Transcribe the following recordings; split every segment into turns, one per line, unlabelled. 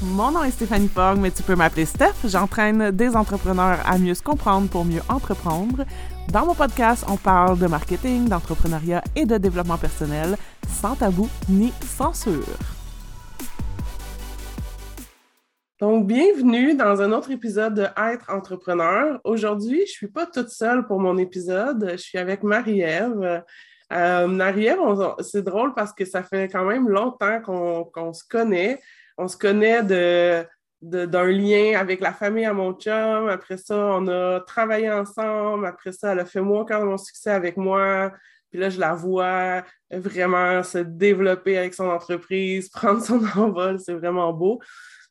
Mon nom est Stéphanie Fogg, mais tu peux m'appeler Steph. J'entraîne des entrepreneurs à mieux se comprendre pour mieux entreprendre. Dans mon podcast, on parle de marketing, d'entrepreneuriat et de développement personnel, sans tabou ni censure. Donc, bienvenue dans un autre épisode de Être entrepreneur. Aujourd'hui, je suis pas toute seule pour mon épisode. Je suis avec Marie-Ève. Euh, Marie-Ève, c'est drôle parce que ça fait quand même longtemps qu'on se connaît. On se connaît de, d'un lien avec la famille à mon chum. Après ça, on a travaillé ensemble. Après ça, elle a fait moi encore mon succès avec moi. Puis là, je la vois vraiment se développer avec son entreprise, prendre son envol. C'est vraiment beau.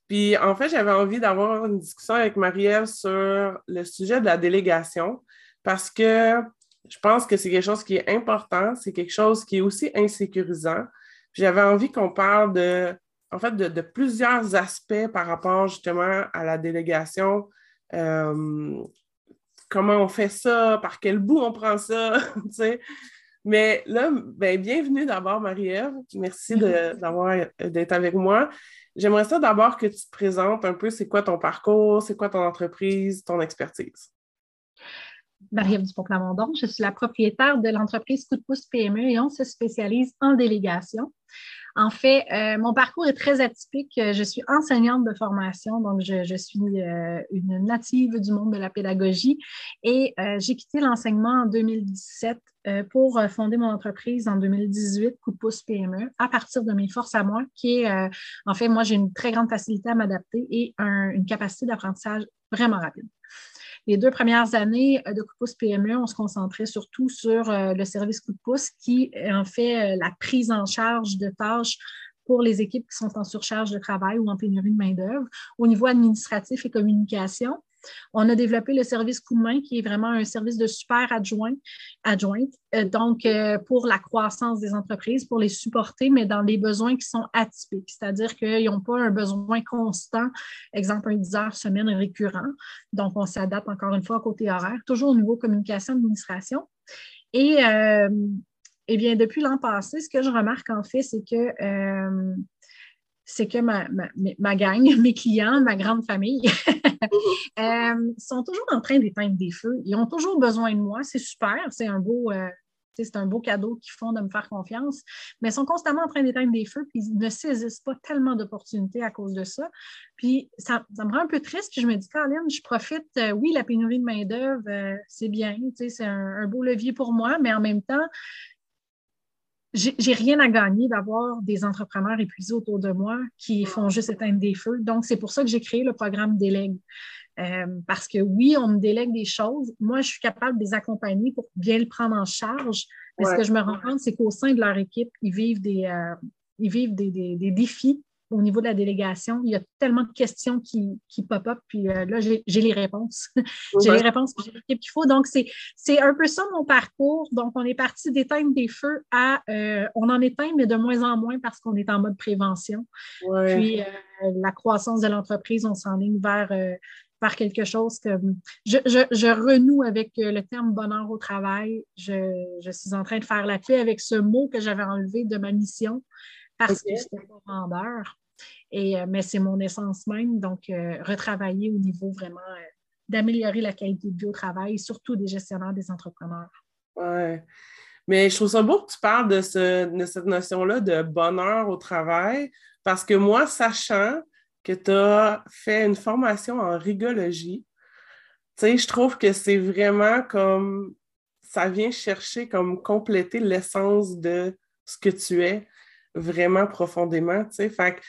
Puis en fait, j'avais envie d'avoir une discussion avec Marie-Ève sur le sujet de la délégation parce que je pense que c'est quelque chose qui est important, c'est quelque chose qui est aussi insécurisant. J'avais envie qu'on parle de, en fait, de, plusieurs aspects par rapport justement à la délégation. Euh, comment on fait ça, par quel bout on prend ça? Mais là, ben, bienvenue d'abord, Marie-Ève. Merci d'être avec moi. J'aimerais ça d'abord que tu te présentes un peu, c'est quoi ton parcours, c'est quoi ton entreprise, ton expertise?
Marie-Ève Dupont-Plamondon, je suis la propriétaire de l'entreprise Coup de pouce PME et on se spécialise en délégation. En fait, euh, mon parcours est très atypique. Je suis enseignante de formation, donc je, suis euh, une native du monde de la pédagogie et euh, j'ai quitté l'enseignement en 2017 pour fonder mon entreprise en 2018, Coup de pouce PME, à partir de mes forces à moi, qui est, en fait, moi, j'ai une très grande facilité à m'adapter et une capacité d'apprentissage vraiment rapide. Les deux premières années de coup de pouce PME, on se concentrait surtout sur euh, le service coup de pouce qui en fait euh, la prise en charge de tâches pour les équipes qui sont en surcharge de travail ou en pénurie de main-d'œuvre. Au niveau administratif et communication, on a développé le service coup de main, qui est vraiment un service de super adjoint, adjointe, euh, donc euh, pour la croissance des entreprises, pour les supporter, mais dans les besoins qui sont atypiques, c'est-à-dire qu'ils n'ont pas un besoin constant, exemple un 10 heures semaine récurrent. Donc, on s'adapte encore une fois au côté horaire, toujours au niveau communication, administration. Et euh, eh bien, depuis l'an passé, ce que je remarque en fait, c'est que c'est que ma, ma, gang, mes clients, ma grande famille, euh, sont toujours en train d'éteindre des feux. Ils ont toujours besoin de moi. C'est super. C'est un beau. Euh, c'est un beau cadeau qu'ils font de me faire confiance, mais ils sont constamment en train d'éteindre des feux, puis ils ne saisissent pas tellement d'opportunités à cause de ça. Puis ça, me rend un peu triste, puis je me dis, Caroline, je profite, euh, oui, la pénurie de main-d'œuvre, c'est bien, c'est un, beau levier pour moi, mais en même temps, j'ai rien à gagner d'avoir des entrepreneurs épuisés autour de moi qui font juste éteindre des feux. Donc, c'est pour ça que j'ai créé le programme Délègue. Euh, parce que oui, on me délègue des choses. Moi, je suis capable de les accompagner pour bien le prendre en charge. Mais ce que je me rends compte, c'est qu'au sein de leur équipe, ils vivent des, euh, ils vivent des, des défis au niveau de la délégation, il y a tellement de questions qui, qui pop-up, puis euh, là, j'ai les réponses. j'ai les réponses, j'ai l'équipe qu'il faut. Donc, c'est un peu ça mon parcours. Donc, on est parti d'éteindre des feux à euh, on en éteint, mais de moins en moins parce qu'on est en mode prévention. Puis, euh, la croissance de l'entreprise, on s'enligne vers, vers quelque chose que je, je, je, renoue avec le terme bonheur au travail. Je, je suis en train de faire la paix avec ce mot que j'avais enlevé de ma mission parce que c'était pas vendeur. Et, euh, mais c'est mon essence même, donc euh, retravailler au niveau vraiment euh, d'améliorer la qualité de vie au travail, surtout des gestionnaires, des entrepreneurs.
Oui. Mais je trouve ça beau que tu parles de, ce, de cette notion-là de bonheur au travail, parce que moi, sachant que tu as fait une formation en rigologie, tu sais, je trouve que c'est vraiment comme ça vient chercher comme compléter l'essence de ce que tu es vraiment profondément, tu sais. Fait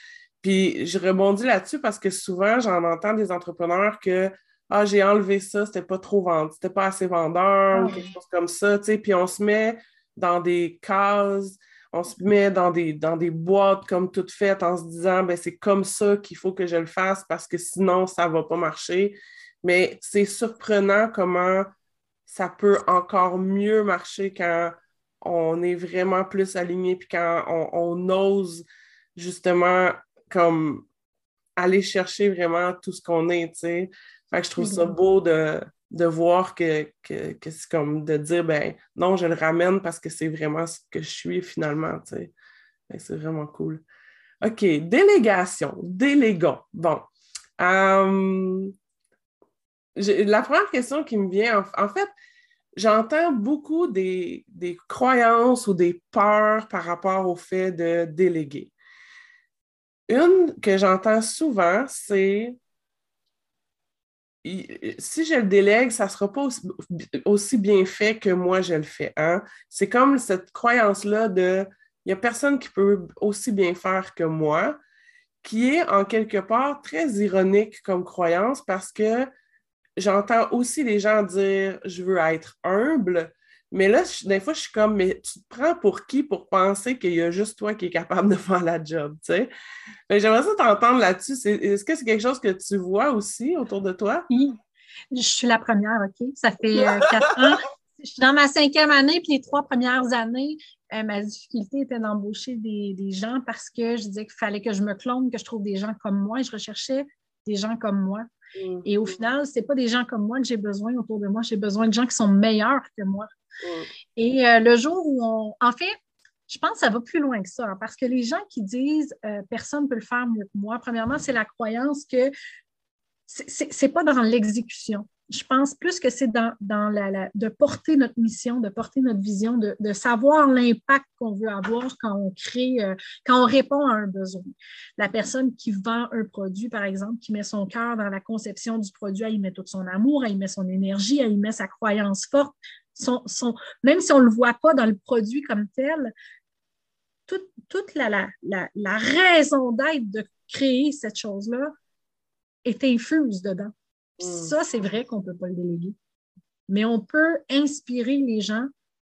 puis je rebondis là-dessus parce que souvent, j'en entends des entrepreneurs que Ah, j'ai enlevé ça, c'était pas trop vendu, c'était pas assez vendeur ou quelque chose comme ça, tu sais. Puis on se met dans des cases, on se met dans des, dans des boîtes comme toutes faites en se disant ben c'est comme ça qu'il faut que je le fasse parce que sinon, ça va pas marcher. Mais c'est surprenant comment ça peut encore mieux marcher quand on est vraiment plus aligné, puis quand on, ose justement comme aller chercher vraiment tout ce qu'on est, tu sais. Fait que je trouve ça mm-hmm. beau de, voir que, c'est comme de dire, ben non, je le ramène parce que c'est vraiment ce que je suis finalement, tu sais. C'est vraiment cool. OK, délégation, délégons. Bon. Euh, la première question qui me vient, en, fait, j'entends beaucoup des, croyances ou des peurs par rapport au fait de déléguer. Une que j'entends souvent, c'est si je le délègue, ça ne sera pas aussi, bien fait que moi je le fais. Hein? C'est comme cette croyance-là de il n'y a personne qui peut aussi bien faire que moi, qui est en quelque part très ironique comme croyance parce que j'entends aussi les gens dire je veux être humble, mais là, des fois, je suis comme, mais tu te prends pour qui pour penser qu'il y a juste toi qui es capable de faire la job, tu sais? J'aimerais ça t'entendre là-dessus. Est-ce que c'est quelque chose que tu vois aussi autour de toi?
Oui. Je suis la première, OK? Ça fait euh, quatre ans. Je suis dans ma cinquième année, puis les trois premières années, euh, ma difficulté était d'embaucher des, gens parce que je disais qu'il fallait que je me clone, que je trouve des gens comme moi. Et je recherchais des gens comme moi. Mm. Et au final, ce n'est pas des gens comme moi que j'ai besoin autour de moi. J'ai besoin de gens qui sont meilleurs que moi. Mm. Et euh, le jour où on. En fait, je pense que ça va plus loin que ça, hein, parce que les gens qui disent euh, personne ne peut le faire mieux que moi, premièrement, c'est la croyance que ce n'est pas dans l'exécution je pense plus que c'est dans, la, de porter notre mission, de porter notre vision, de, savoir l'impact qu'on veut avoir quand on crée, euh, quand on répond à un besoin. La personne qui vend un produit, par exemple, qui met son cœur dans la conception du produit, elle y met tout son amour, elle y met son énergie, elle y met sa croyance forte. Son, même si on ne le voit pas dans le produit comme tel, toute, la, la raison d'être de créer cette chose-là est infuse dedans. Mm. Ça, c'est vrai qu'on ne peut pas le déléguer. Mais on peut inspirer les gens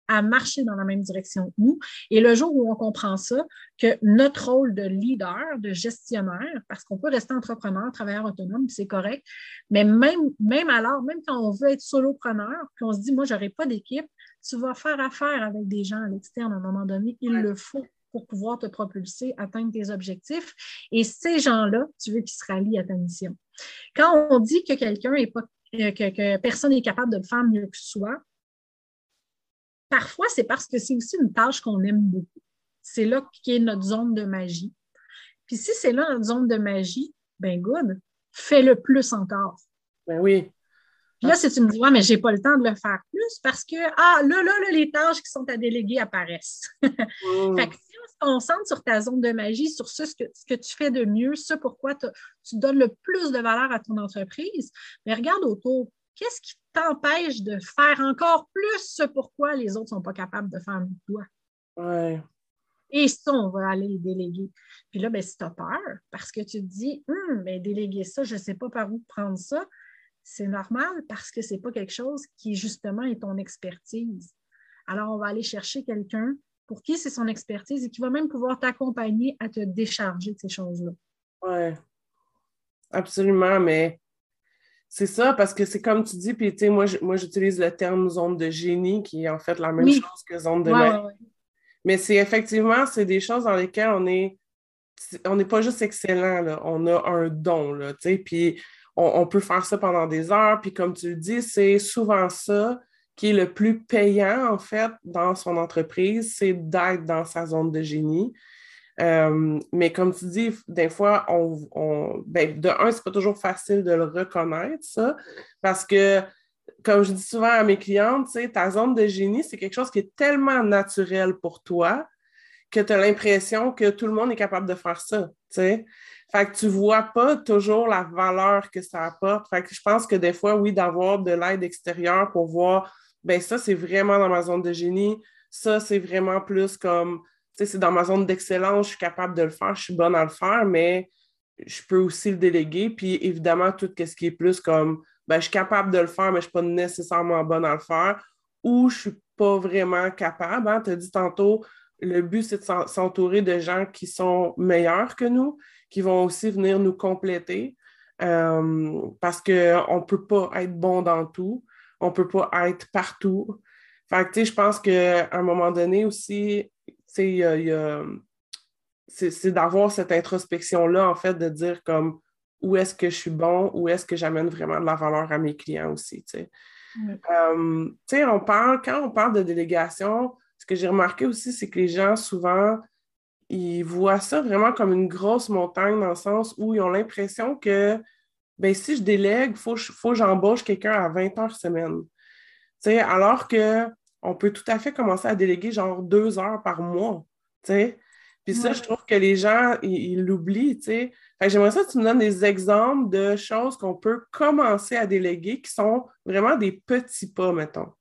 à marcher dans la même direction que nous. Et le jour où on comprend ça, que notre rôle de leader, de gestionnaire, parce qu'on peut rester entrepreneur, travailleur autonome, c'est correct, mais même, même alors, même quand on veut être solopreneur, qu'on se dit, moi, je n'aurai pas d'équipe, tu vas faire affaire avec des gens à l'externe à un moment donné, il le faut pour pouvoir te propulser, atteindre tes objectifs. Et ces gens-là, tu veux qu'ils se rallient à ta mission. Quand on dit que quelqu'un est pas, euh, que, personne n'est capable de le faire mieux que soi, parfois c'est parce que c'est aussi une tâche qu'on aime beaucoup. C'est là qu'est notre zone de magie. Puis si c'est là notre zone de magie, ben good, fais-le plus encore.
Ben oui.
Puis là, si tu me dis, ouais, mais j'ai pas le temps de le faire plus parce que, ah, là, là, là les tâches qui sont à déléguer apparaissent. Mm. fait que concentre sur ta zone de magie, sur ce, que, ce que tu fais de mieux, ce pourquoi tu donnes le plus de valeur à ton entreprise, mais regarde autour. Qu'est-ce qui t'empêche de faire encore plus ce pourquoi les autres ne sont pas capables de faire avec toi?
Ouais.
Et ça, on va aller les déléguer? Puis là, ben, si tu as peur, parce que tu te dis, hum, mais déléguer ça, je ne sais pas par où prendre ça, c'est normal parce que ce n'est pas quelque chose qui, justement, est ton expertise. Alors, on va aller chercher quelqu'un pour qui c'est son expertise et qui va même pouvoir t'accompagner à te décharger de ces choses-là.
Oui, absolument, mais c'est ça, parce que c'est comme tu dis, puis tu sais, moi, j'utilise le terme zone de génie, qui est en fait la même chose que zone de ouais, Mais c'est effectivement, c'est des choses dans lesquelles on est, on n'est pas juste excellent, là, on a un don, là, tu sais, puis on, on, peut faire ça pendant des heures, puis comme tu le dis, c'est souvent ça qui est le plus payant, en fait, dans son entreprise, c'est d'être dans sa zone de génie. Euh, mais comme tu dis, des fois, on, ben, de un, c'est pas toujours facile de le reconnaître, ça, parce que, comme je dis souvent à mes clientes, ta zone de génie, c'est quelque chose qui est tellement naturel pour toi que tu as l'impression que tout le monde est capable de faire ça. Fait que tu vois pas toujours la valeur que ça apporte. Fait que je pense que des fois, oui, d'avoir de l'aide extérieure pour voir ben ça, c'est vraiment dans ma zone de génie. Ça, c'est vraiment plus comme, tu sais, c'est dans ma zone d'excellence, je suis capable de le faire, je suis bonne à le faire, mais je peux aussi le déléguer. Puis évidemment, tout ce qui est plus comme, ben, je suis capable de le faire, mais je ne suis pas nécessairement bonne à le faire, ou je ne suis pas vraiment capable. Hein. Tu as dit tantôt, le but, c'est de s'entourer de gens qui sont meilleurs que nous, qui vont aussi venir nous compléter, euh, parce qu'on ne peut pas être bon dans tout on ne peut pas être partout. Fait que, je pense qu'à un moment donné aussi, c'est d'avoir cette introspection-là, en fait, de dire comme où est-ce que je suis bon, où est-ce que j'amène vraiment de la valeur à mes clients aussi. Euh, on parle, quand on parle de délégation, ce que j'ai remarqué aussi, c'est que les gens, souvent, ils voient ça vraiment comme une grosse montagne dans le sens où ils ont l'impression que ben, si je délègue, il faut, faut que j'embauche quelqu'un à 20 heures semaine. alors qu'on peut tout à fait commencer à déléguer genre deux heures par mois. Puis ça, je trouve que les gens, ils l'oublient. J'aimerais ça que tu me donnes des exemples de choses qu'on peut commencer à déléguer qui sont vraiment des petits pas, mettons.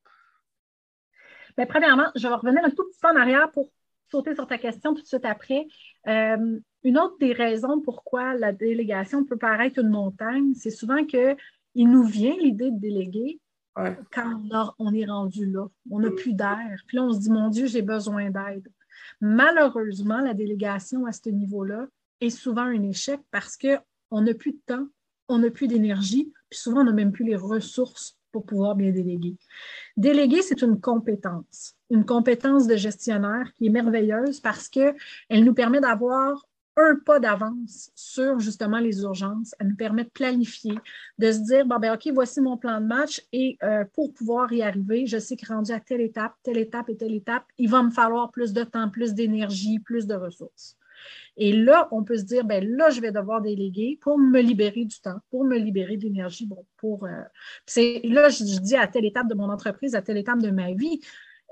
Bien, premièrement, je vais revenir un tout petit peu en arrière pour sauter sur ta question tout de suite après. Euh, une autre des raisons pourquoi la délégation peut paraître une montagne, c'est souvent qu'il nous vient l'idée de déléguer quand on, est rendu là. On n'a plus d'air. Puis là, on se dit, mon Dieu, j'ai besoin d'aide. Malheureusement, la délégation à ce niveau-là est souvent un échec parce qu'on n'a plus de temps, on n'a plus d'énergie, puis souvent, on n'a même plus les ressources pour pouvoir bien déléguer. Déléguer, c'est une compétence, une compétence de gestionnaire qui est merveilleuse parce qu'elle nous permet d'avoir un pas d'avance sur justement les urgences. Elle nous permet de planifier, de se dire, bon, ben, OK, voici mon plan de match et euh, pour pouvoir y arriver, je sais que rendu à telle étape, telle étape et telle étape, il va me falloir plus de temps, plus d'énergie, plus de ressources. Et là, on peut se dire, ben là, je vais devoir déléguer pour me libérer du temps, pour me libérer d'énergie. Bon, pour. Euh, c'est là, je, dis à telle étape de mon entreprise, à telle étape de ma vie.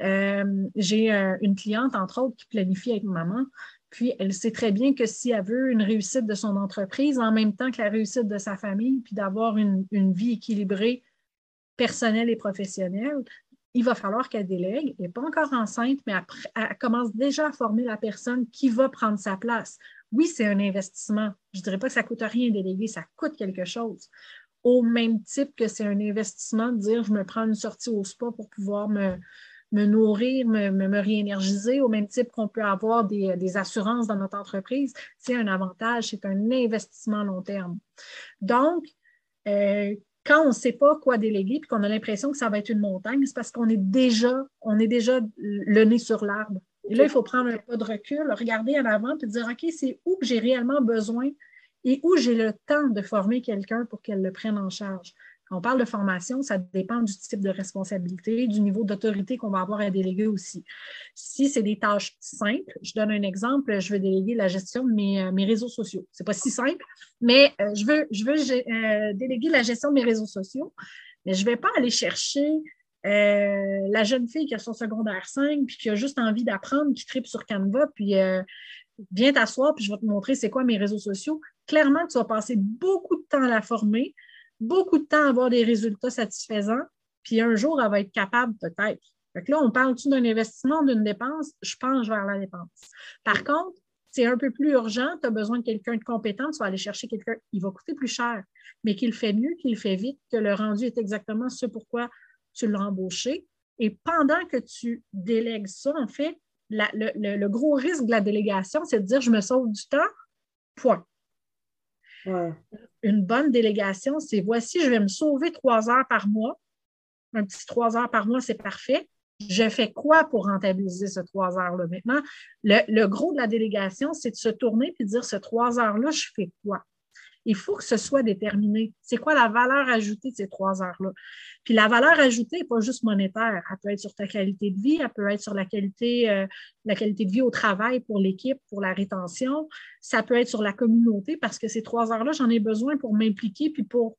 Euh, j'ai une cliente, entre autres, qui planifie avec maman. Puis elle sait très bien que si elle veut une réussite de son entreprise en même temps que la réussite de sa famille, puis d'avoir une, vie équilibrée personnelle et professionnelle, il va falloir qu'elle délègue. Elle n'est pas encore enceinte, mais elle, commence déjà à former la personne qui va prendre sa place. Oui, c'est un investissement. Je ne dirais pas que ça ne coûte rien déléguer, ça coûte quelque chose. Au même type que c'est un investissement de dire je me prends une sortie au spa pour pouvoir me, me nourrir, me, me, réénergiser, au même type qu'on peut avoir des, des, assurances dans notre entreprise, c'est un avantage, c'est un investissement long terme. Donc, euh, quand on ne sait pas quoi déléguer et qu'on a l'impression que ça va être une montagne, c'est parce qu'on est déjà, on est déjà le nez sur l'arbre. Et là, il faut prendre un pas de recul, regarder en avant et dire OK, c'est où que j'ai réellement besoin et où j'ai le temps de former quelqu'un pour qu'elle le prenne en charge. On parle de formation, ça dépend du type de responsabilité, du niveau d'autorité qu'on va avoir à déléguer aussi. Si c'est des tâches simples, je donne un exemple, je veux déléguer la gestion de mes, euh, réseaux sociaux. Ce n'est pas si simple, mais euh, je veux, euh, déléguer la gestion de mes réseaux sociaux, mais je ne vais pas aller chercher la jeune fille qui a son secondaire 5 puis qui a juste envie d'apprendre, qui tripe sur Canva, puis viens t'asseoir, puis je vais te montrer c'est quoi mes réseaux sociaux. Clairement, tu vas passer beaucoup de temps à la former beaucoup de temps à avoir des résultats satisfaisants, puis un jour, elle va être capable peut-être. Là, on parle-tu d'un investissement, d'une dépense? Je pense vers la dépense. Par contre, c'est un peu plus urgent, tu as besoin de quelqu'un de compétent, tu vas aller chercher quelqu'un, il va coûter plus cher, mais qu'il fait mieux, qu'il fait vite, que le rendu est exactement ce pourquoi tu l'as embauché. Et pendant que tu délègues ça, en fait, le, le, gros risque de la délégation, c'est de dire je me sauve du temps, point. Une bonne délégation, c'est voici, je vais me sauver trois heures par mois. Un petit trois heures par mois, c'est parfait. Je fais quoi pour rentabiliser ce trois heures-là? Maintenant, le, le, gros de la délégation, c'est de se tourner et de dire ce trois heures-là, je fais quoi? Il faut que ce soit déterminé. C'est quoi la valeur ajoutée de ces trois heures-là? Puis la valeur ajoutée n'est pas juste monétaire. Elle peut être sur ta qualité de vie, elle peut être sur la qualité, euh, la qualité de vie au travail pour l'équipe, pour la rétention. Ça peut être sur la communauté parce que ces trois heures-là, j'en ai besoin pour m'impliquer puis pour,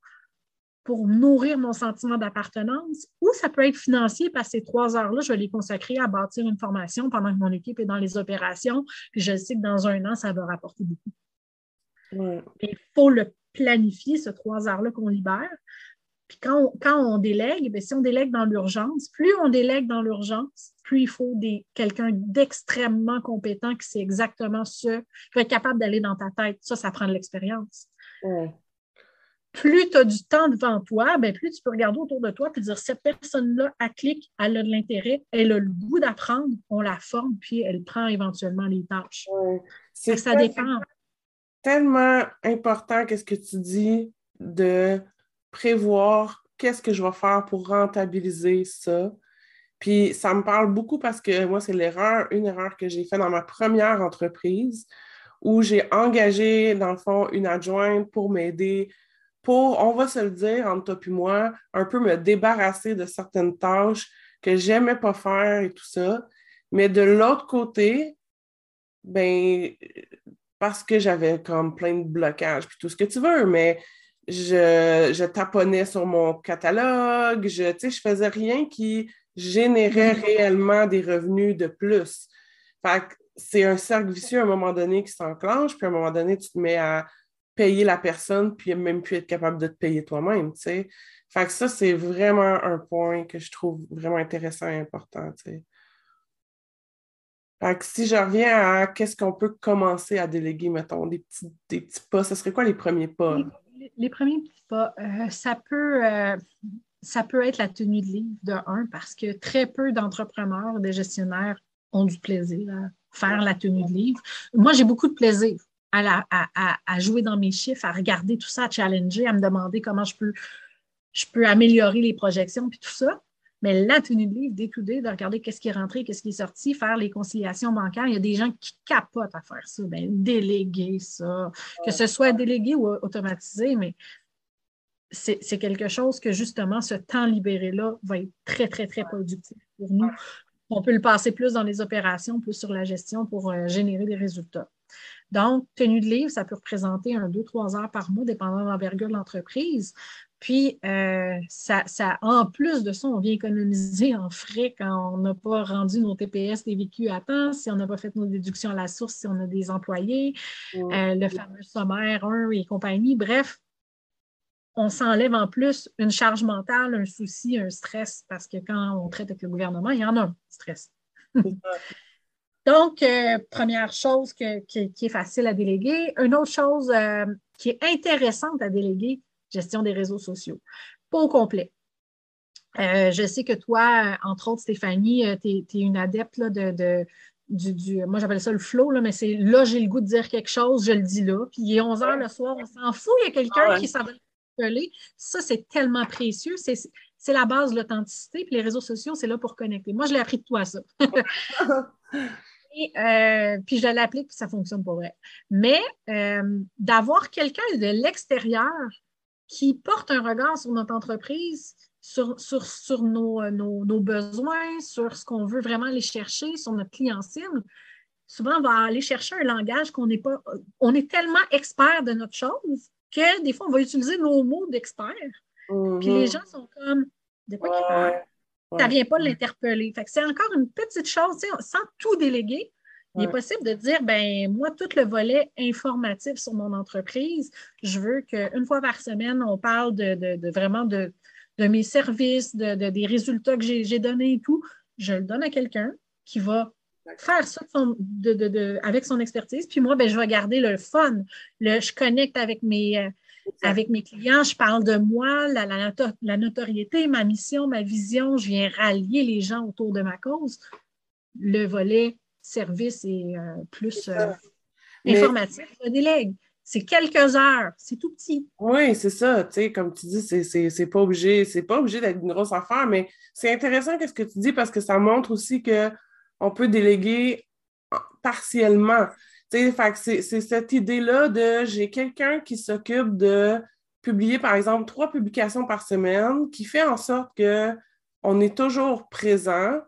pour nourrir mon sentiment d'appartenance. Ou ça peut être financier parce que ces trois heures-là, je vais les consacrer à bâtir une formation pendant que mon équipe est dans les opérations. Puis je sais que dans un an, ça va rapporter beaucoup. Il faut le planifier, ce trois heures-là qu'on libère. Puis quand on, délègue, bien, si on délègue dans l'urgence, plus on délègue dans l'urgence, plus il faut quelqu'un d'extrêmement compétent qui sait exactement ce, qui va être capable d'aller dans ta tête. Ça, ça prend de l'expérience. Plus tu as du temps devant toi, bien, plus tu peux regarder autour de toi et dire cette personne-là, elle clique, elle a de l'intérêt, elle a le goût d'apprendre, on la forme, puis elle prend éventuellement les tâches. Ça dépend
tellement important qu'est-ce que tu dis de prévoir qu'est-ce que je vais faire pour rentabiliser ça. Puis ça me parle beaucoup parce que moi, c'est l'erreur, une erreur que j'ai faite dans ma première entreprise où j'ai engagé, dans le fond, une adjointe pour m'aider, pour, on va se le dire, entre toi et moi, un peu me débarrasser de certaines tâches que j'aimais pas faire et tout ça. Mais de l'autre côté, ben, parce que j'avais comme plein de blocages, puis tout ce que tu veux, mais je, je taponnais sur mon catalogue, je, je faisais rien qui générait mm-hmm. réellement des revenus de plus. Fait que c'est un cercle vicieux à un moment donné qui s'enclenche, puis à un moment donné, tu te mets à payer la personne, puis même plus être capable de te payer toi-même, tu sais. Fait que ça, c'est vraiment un point que je trouve vraiment intéressant et important, tu sais. Si je reviens à qu'est-ce qu'on peut commencer à déléguer, mettons, des petits, des petits pas, ce serait quoi les premiers pas?
Les, premiers petits pas, euh, ça peut... Euh, ça peut être la tenue de livre de un, parce que très peu d'entrepreneurs, des gestionnaires ont du plaisir à faire la tenue de livre. Moi, j'ai beaucoup de plaisir à, jouer dans mes chiffres, à regarder tout ça, à challenger, à me demander comment je peux, je peux améliorer les projections, puis tout ça. Mais la tenue de livre, d'écouter, de regarder qu'est-ce qui est rentré, qu'est-ce qui est sorti, faire les conciliations bancaires, il y a des gens qui capotent à faire ça. Bien, déléguer ça, que ce soit délégué ou automatisé, mais c'est quelque chose que justement, ce temps libéré-là va être très, très, très productif pour nous. On peut le passer plus dans les opérations, plus sur la gestion pour euh, générer des résultats. Donc, tenue de livre, ça peut représenter un, deux, trois heures par mois, dépendant de l'envergure de l'entreprise. Puis, euh, ça, en plus de ça, on vient économiser en frais quand on n'a pas rendu nos TPS des vécus à temps, si on n'a pas fait nos déductions à la source, si on a des employés, euh, le fameux sommaire 1 et compagnie. Bref, on s'enlève en plus une charge mentale, un souci, un stress, parce que quand on traite avec le gouvernement, il y en a un stress. Donc, euh, première chose qui, est facile à déléguer. Une autre chose qui est intéressante à déléguer, gestion des réseaux sociaux. Pas au complet. Euh, je sais que toi, entre autres, Stéphanie, tu es, une adepte de, du, moi j'appelle ça le flow, là, mais c'est là, j'ai le goût de dire quelque chose, je le dis là. Puis il est 11 heures le soir, on s'en fout, il y a quelqu'un ah qui s'en va Ça, c'est tellement précieux. C'est la base de l'authenticité. Puis les réseaux sociaux, c'est là pour connecter. Moi, je l'ai appris de toi, ça. Euh, puis je l'applique, puis ça fonctionne pour vrai. Mais euh, d'avoir quelqu'un de l'extérieur qui porte un regard sur notre entreprise, sur, sur, nos, nos, besoins, sur ce qu'on veut vraiment aller chercher, sur notre client cible, souvent on va aller chercher un langage qu'on n'est pas. On est tellement expert de notre chose que des fois, on va utiliser nos mots d'expert. Puis les mm-hmm. gens sont comme de quoi tu parles? Ça ne vient pas de l'interpeller. c'est encore une petite chose, sans tout déléguer. Il est possible de dire, ben moi, tout le volet informatif sur mon entreprise, je veux qu'une fois par semaine, on parle de, vraiment de, mes services, de, des résultats que j'ai donnés et tout. Je le donne à quelqu'un qui va faire ça avec son expertise. Puis moi, ben, je vais garder le fun. Le, je connecte avec mes, euh, avec mes clients, je parle de moi, la, la, notoriété, ma mission, ma vision, je viens rallier les gens autour de ma cause. Le volet service et euh, plus euh, informatif, je délègue. C'est quelques heures, c'est tout petit.
Oui, c'est ça. Tu sais, comme tu dis, c'est pas obligé, c'est pas obligé d'être une grosse affaire, mais c'est intéressant ce que tu dis parce que ça montre aussi qu'on peut déléguer partiellement c'est cette idée-là de j'ai quelqu'un qui s'occupe de publier, par exemple, trois publications par semaine, qui fait en sorte qu'on est toujours présent,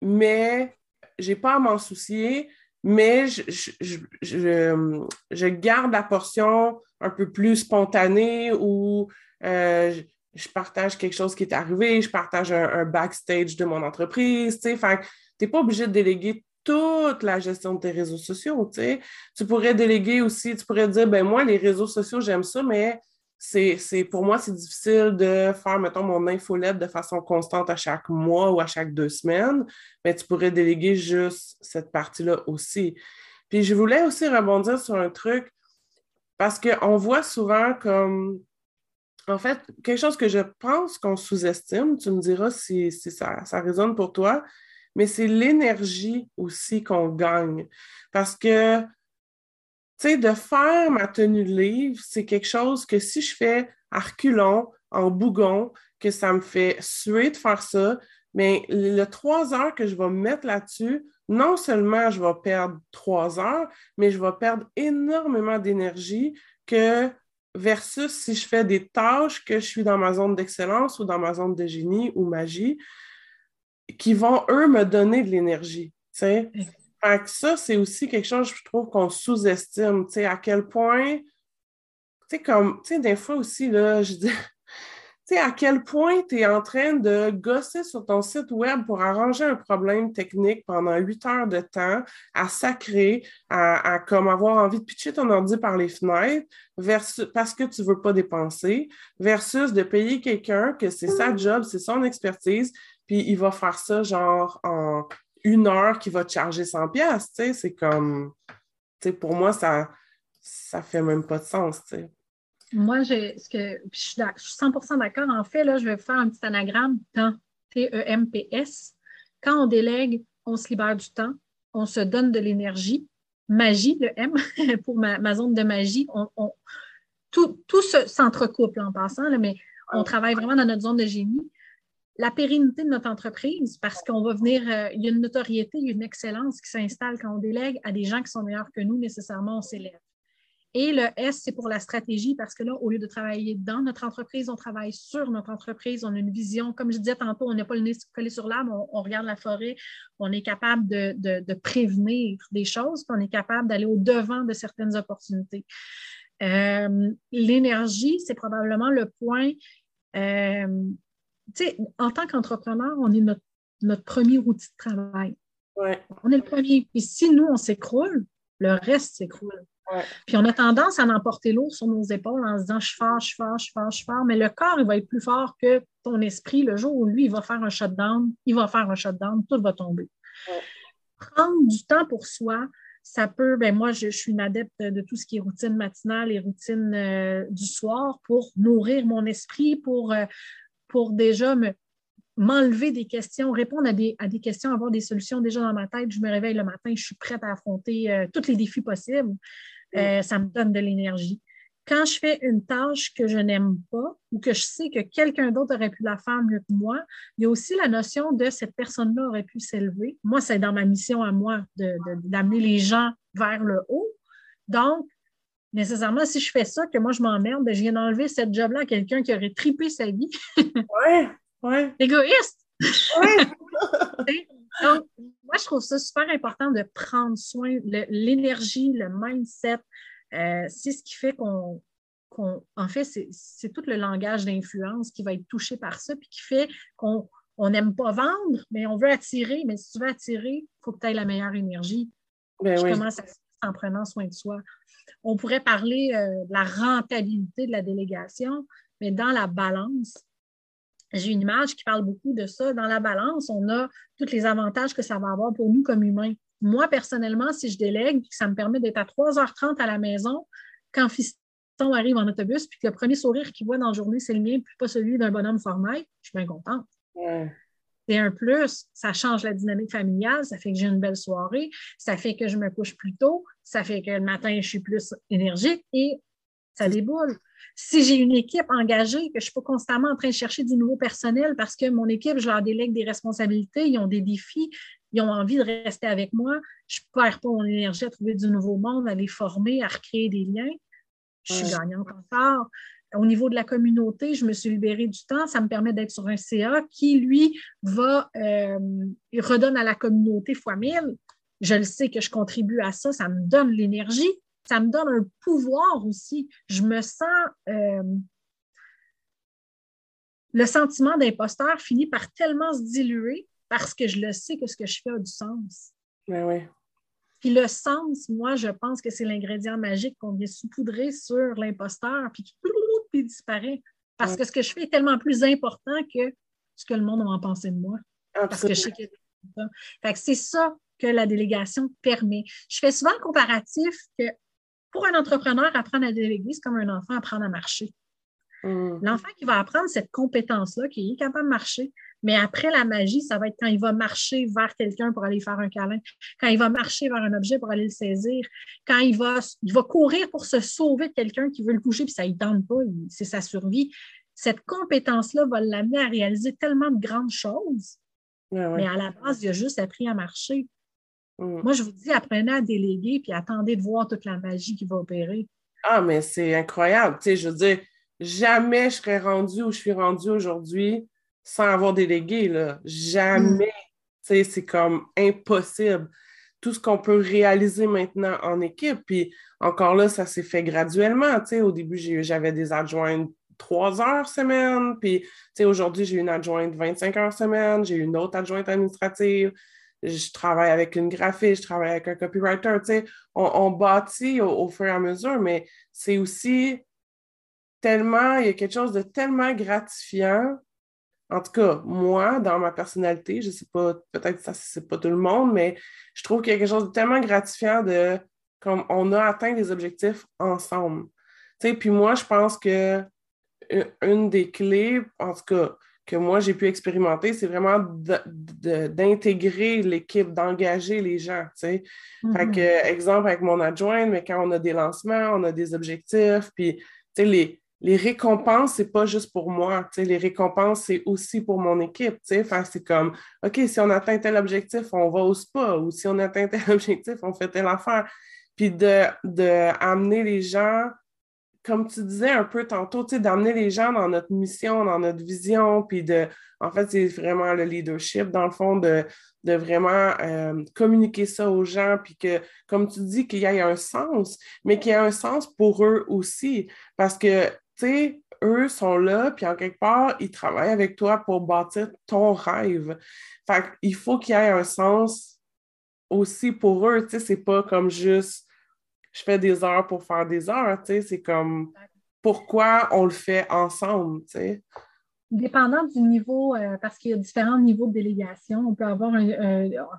mais j'ai pas à m'en soucier, mais je, garde la portion un peu plus spontanée où euh, je, partage quelque chose qui est arrivé, je partage un, backstage de mon entreprise. Tu n'es pas obligé de déléguer toute la gestion de tes réseaux sociaux. Tu, tu pourrais déléguer aussi, tu pourrais dire, ben moi, les réseaux sociaux, j'aime ça, mais c'est, pour moi, c'est difficile de faire, mettons, mon infolette de façon constante à chaque mois ou à chaque deux semaines, mais tu pourrais déléguer juste cette partie-là aussi. Puis je voulais aussi rebondir sur un truc parce qu'on voit souvent comme, en fait, quelque chose que je pense qu'on sous-estime, tu me diras si, ça, ça résonne pour toi, mais c'est l'énergie aussi qu'on gagne. Parce que, de faire ma tenue de livre, c'est quelque chose que si je fais à reculons, en bougon, que ça me fait suer de faire ça, mais le trois heures que je vais mettre là-dessus, non seulement je vais perdre trois heures, mais je vais perdre énormément d'énergie que versus si je fais des tâches que je suis dans ma zone d'excellence ou dans ma zone de génie ou magie, qui vont, eux, me donner de l'énergie. Fait que ça, c'est aussi quelque chose, je trouve, qu'on sous-estime. Tu sais, à quel point, tu sais, comme, tu sais, des fois aussi, là, je dis, tu sais, à quel point tu es en train de gosser sur ton site web pour arranger un problème technique pendant huit heures de temps, à sacrer, à, comme avoir envie de pitcher ton ordi par les fenêtres, versus, parce que tu veux pas dépenser, versus de payer quelqu'un que c'est sa job, c'est son expertise, puis il va faire ça genre en une heure qu'il va te charger 100 pièces, tu sais, c'est comme, tu sais, pour moi, ça, ça fait même pas de sens, tu sais.
Moi, je, ce que, je, suis, 100% d'accord. En fait, là, je vais faire un petit anagramme temps, T-E-M-P-S. Quand on délègue, on se libère du temps, on se donne de l'énergie. Magie, le M, pour ma, zone de magie, on, tout, tout s'entrecouple en passant, mais on travaille vraiment dans notre zone de génie. La pérennité de notre entreprise, parce qu'on va venir, euh, il y a une notoriété, une excellence qui s'installe quand on délègue à des gens qui sont meilleurs que nous, nécessairement, on s'élève. Et le S, c'est pour la stratégie parce que là, au lieu de travailler dans notre entreprise, on travaille sur notre entreprise. On a une vision. Comme je disais tantôt, on n'a pas le nez collé sur l'arbre, on, regarde la forêt, on est capable de, prévenir des choses, puis on est capable d'aller au-devant de certaines opportunités. Euh, l'énergie, c'est probablement le point. Euh, en tant qu'entrepreneur, on est notre, premier outil de travail. On est le premier. Et si nous, on s'écroule, le reste s'écroule. Puis on a tendance à emporter lourd sur nos épaules en se disant je fais, je fais, je fais, je fais. Mais le corps, il va être plus fort que ton esprit le jour où lui, il va faire un shutdown, il va faire un shutdown, tout va tomber. Prendre du temps pour soi, ça peut, ben moi, je, suis une adepte de tout ce qui est routine matinale et routine euh, du soir pour nourrir mon esprit, pour, euh, pour déjà me, m'enlever des questions, répondre à des, à des, questions, avoir des solutions déjà dans ma tête. Je me réveille le matin, je suis prête à affronter euh, tous les défis possibles. Euh, ça me donne de l'énergie. Quand je fais une tâche que je n'aime pas ou que je sais que quelqu'un d'autre aurait pu la faire mieux que moi, il y a aussi la notion de cette personne-là aurait pu s'élever. Moi, c'est dans ma mission à moi d'amener les gens vers le haut. Donc, nécessairement, si je fais ça, que moi je m'emmerde, ben, je viens d'enlever cette job-là à quelqu'un qui aurait tripé sa vie.
ouais, ouais.
Égoïste. Donc, moi, je trouve ça super important de prendre soin, l'énergie, le mindset. Euh, c'est ce qui fait qu'on, en fait, c'est tout le langage d'influence qui va être touché par ça, puis qui fait qu'on n'aime pas vendre, mais on veut attirer. Mais si tu veux attirer, il faut que tu aies la meilleure énergie. Ben je commence en prenant soin de soi. On pourrait parler euh, de la rentabilité de la délégation, mais dans la balance, j'ai une image qui parle beaucoup de ça. Dans la balance, on a tous les avantages que ça va avoir pour nous comme humains. Moi, personnellement, si je délègue, ça me permet d'être à 3h30 à la maison, quand Fiston arrive en autobus, puis que le premier sourire qu'il voit dans la journée, c'est le mien, puis pas celui d'un bonhomme formel, je suis bien contente. C'est un plus, ça change la dynamique familiale, ça fait que j'ai une belle soirée, ça fait que je me couche plus tôt, ça fait que le matin, je suis plus énergique et ça déboule. Si j'ai une équipe engagée, que je suis pas constamment en train de chercher du nouveau personnel parce que mon équipe, je leur délègue des responsabilités, ils ont des défis, ils ont envie de rester avec moi, je ne perds pas mon énergie à trouver du nouveau monde, à les former, à recréer des liens. Je suis gagnante encore. Au niveau de la communauté, je me suis libérée du temps. Ça me permet d'être sur un CA qui, lui, va euh, redonne à la communauté fois mille. Je le sais que je contribue à ça, ça me donne l'énergie ça me donne un pouvoir aussi. Je me sens. Euh, le sentiment d'imposteur finit par tellement se diluer parce que je le sais que ce que je fais a du sens.
Oui, oui.
Puis le sens, moi, je pense que c'est l'ingrédient magique qu'on vient saupoudrer sur l'imposteur, puis qui disparaît. Parce que ce que je fais est tellement plus important que ce que le monde va en penser de moi. Parce que je sais que c'est ça que la délégation permet. Je fais souvent le comparatif que pour un entrepreneur, apprendre à déléguer, c'est comme un enfant apprendre à marcher. Mm. L'enfant qui va apprendre cette compétence-là, qui est capable de marcher, mais après la magie, ça va être quand il va marcher vers quelqu'un pour aller faire un câlin, quand il va marcher vers un objet pour aller le saisir, quand il va, il va courir pour se sauver de quelqu'un qui veut le toucher, puis ça ne tente pas, c'est sa survie. Cette compétence-là va l'amener à réaliser tellement de grandes choses. Mais à la base, il a juste appris à marcher. Mm. Moi, je vous dis, apprenez à déléguer puis attendez de voir toute la magie qui va opérer.
Ah, mais c'est incroyable. Tu sais, je veux dire, jamais je serais rendue où je suis rendue aujourd'hui sans avoir délégué. Là. Jamais. Mm. Tu sais, c'est comme impossible. tout ce qu'on peut réaliser maintenant en équipe. Puis encore là, ça s'est fait graduellement. au début, j'avais des adjointes trois heures semaine, puis aujourd'hui, j'ai une adjointe 25 heures semaine, j'ai une autre adjointe administrative, je travaille avec une graphiste, je travaille avec un copywriter. On, on bâtit au, fur et à mesure, mais c'est aussi tellement, il y a quelque chose de tellement gratifiant en tout cas, moi, dans ma personnalité, je ne sais pas, peut-être que ça, c'est pas tout le monde, mais je trouve qu'il y a quelque chose de tellement gratifiant de comme on a atteint des objectifs ensemble. puis moi, je pense que une des clés, en tout cas, que moi j'ai pu expérimenter, c'est vraiment d'intégrer l'équipe, d'engager les gens. Fait mm-hmm. que, exemple, avec mon adjoint, mais quand on a des lancements, on a des objectifs, puis les, les récompenses, c'est pas juste pour moi. Les récompenses, c'est aussi pour mon équipe. C'est comme, OK, si on atteint tel objectif, on va au spa, ou si on atteint tel objectif, on fait telle affaire. Puis de, de les gens, comme tu disais un peu tantôt, d'amener les gens dans notre mission, dans notre vision, puis de, en fait, c'est vraiment le leadership, dans le fond, de, de vraiment euh, communiquer ça aux gens, puis que, comme tu dis, qu'il y ait un sens, mais qu'il y ait un sens pour eux aussi. Parce que eux sont là, puis en quelque part, ils travaillent avec toi pour bâtir ton rêve. Fait il faut qu'il y ait un sens aussi pour eux, tu sais, c'est pas comme juste je fais des heures pour faire des heures, tu sais, c'est comme pourquoi on le fait ensemble, tu sais?
Dépendant du niveau, euh, parce qu'il y a différents niveaux de délégation, on peut avoir